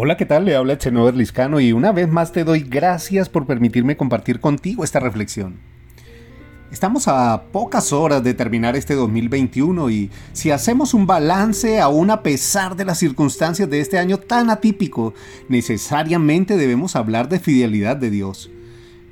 Hola, ¿qué tal? Le habla Chenover Liscano y una vez más te doy gracias por permitirme compartir contigo esta reflexión. Estamos a pocas horas de terminar este 2021 y si hacemos un balance aún a pesar de las circunstancias de este año tan atípico, necesariamente debemos hablar de fidelidad de Dios.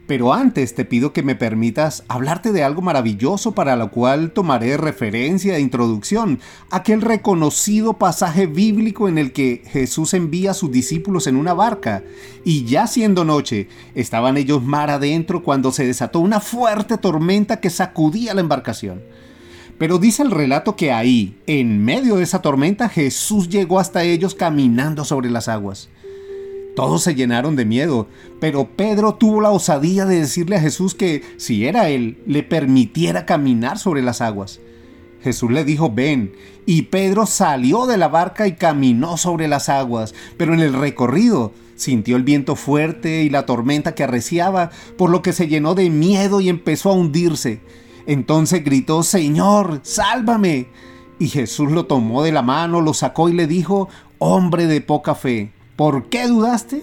Pero antes te pido que me permitas hablarte de algo maravilloso para lo cual tomaré referencia e introducción, aquel reconocido pasaje bíblico en el que Jesús envía a sus discípulos en una barca, y ya siendo noche, estaban ellos mar adentro cuando se desató una fuerte tormenta que sacudía la embarcación. Pero dice el relato que ahí, en medio de esa tormenta, Jesús llegó hasta ellos caminando sobre las aguas. Todos se llenaron de miedo, pero Pedro tuvo la osadía de decirle a Jesús que si era él, le permitiera caminar sobre las aguas. Jesús le dijo, ven, y Pedro salió de la barca y caminó sobre las aguas, pero en el recorrido sintió el viento fuerte y la tormenta que arreciaba, por lo que se llenó de miedo y empezó a hundirse. Entonces gritó, Señor, sálvame. Y Jesús lo tomó de la mano, lo sacó y le dijo, hombre de poca fe, ¿Por qué dudaste?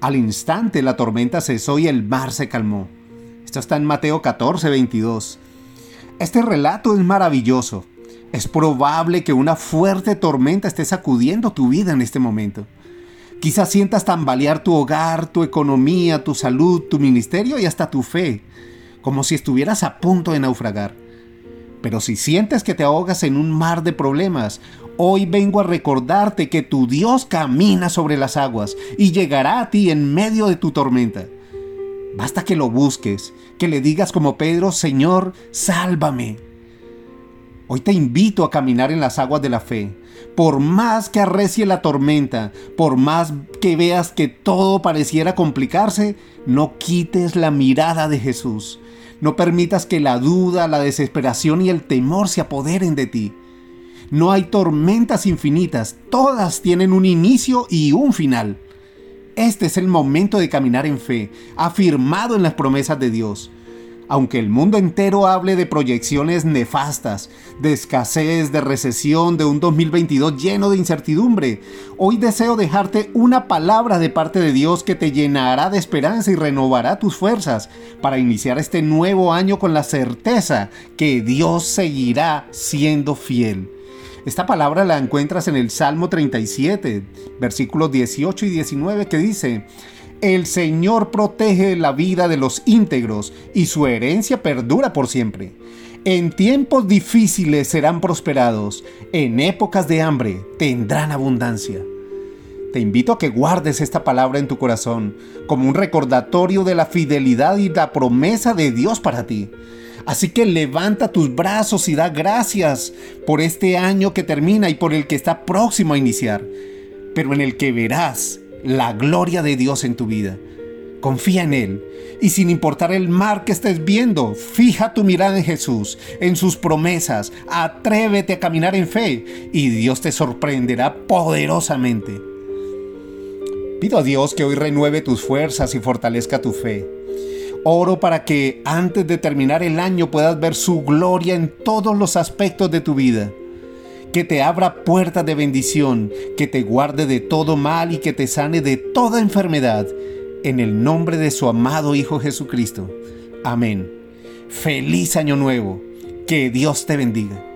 Al instante la tormenta cesó y el mar se calmó. Esto está en Mateo 14, 22. Este relato es maravilloso. Es probable que una fuerte tormenta esté sacudiendo tu vida en este momento. Quizás sientas tambalear tu hogar, tu economía, tu salud, tu ministerio y hasta tu fe, como si estuvieras a punto de naufragar. Pero si sientes que te ahogas en un mar de problemas, hoy vengo a recordarte que tu Dios camina sobre las aguas y llegará a ti en medio de tu tormenta. Basta que lo busques, que le digas como Pedro, Señor, sálvame. Hoy te invito a caminar en las aguas de la fe. Por más que arrecie la tormenta, por más que veas que todo pareciera complicarse, no quites la mirada de Jesús. No permitas que la duda, la desesperación y el temor se apoderen de ti. No hay tormentas infinitas, todas tienen un inicio y un final. Este es el momento de caminar en fe, afirmado en las promesas de Dios. Aunque el mundo entero hable de proyecciones nefastas, de escasez, de recesión, de un 2022 lleno de incertidumbre, hoy deseo dejarte una palabra de parte de Dios que te llenará de esperanza y renovará tus fuerzas para iniciar este nuevo año con la certeza que Dios seguirá siendo fiel. Esta palabra la encuentras en el Salmo 37, versículos 18 y 19 que dice, el Señor protege la vida de los íntegros y su herencia perdura por siempre. En tiempos difíciles serán prosperados, en épocas de hambre tendrán abundancia. Te invito a que guardes esta palabra en tu corazón como un recordatorio de la fidelidad y la promesa de Dios para ti. Así que levanta tus brazos y da gracias por este año que termina y por el que está próximo a iniciar, pero en el que verás la gloria de Dios en tu vida. Confía en Él y sin importar el mar que estés viendo, fija tu mirada en Jesús, en sus promesas, atrévete a caminar en fe y Dios te sorprenderá poderosamente. Pido a Dios que hoy renueve tus fuerzas y fortalezca tu fe. Oro para que antes de terminar el año puedas ver su gloria en todos los aspectos de tu vida que te abra puertas de bendición, que te guarde de todo mal y que te sane de toda enfermedad. En el nombre de su amado Hijo Jesucristo. Amén. Feliz año nuevo. Que Dios te bendiga.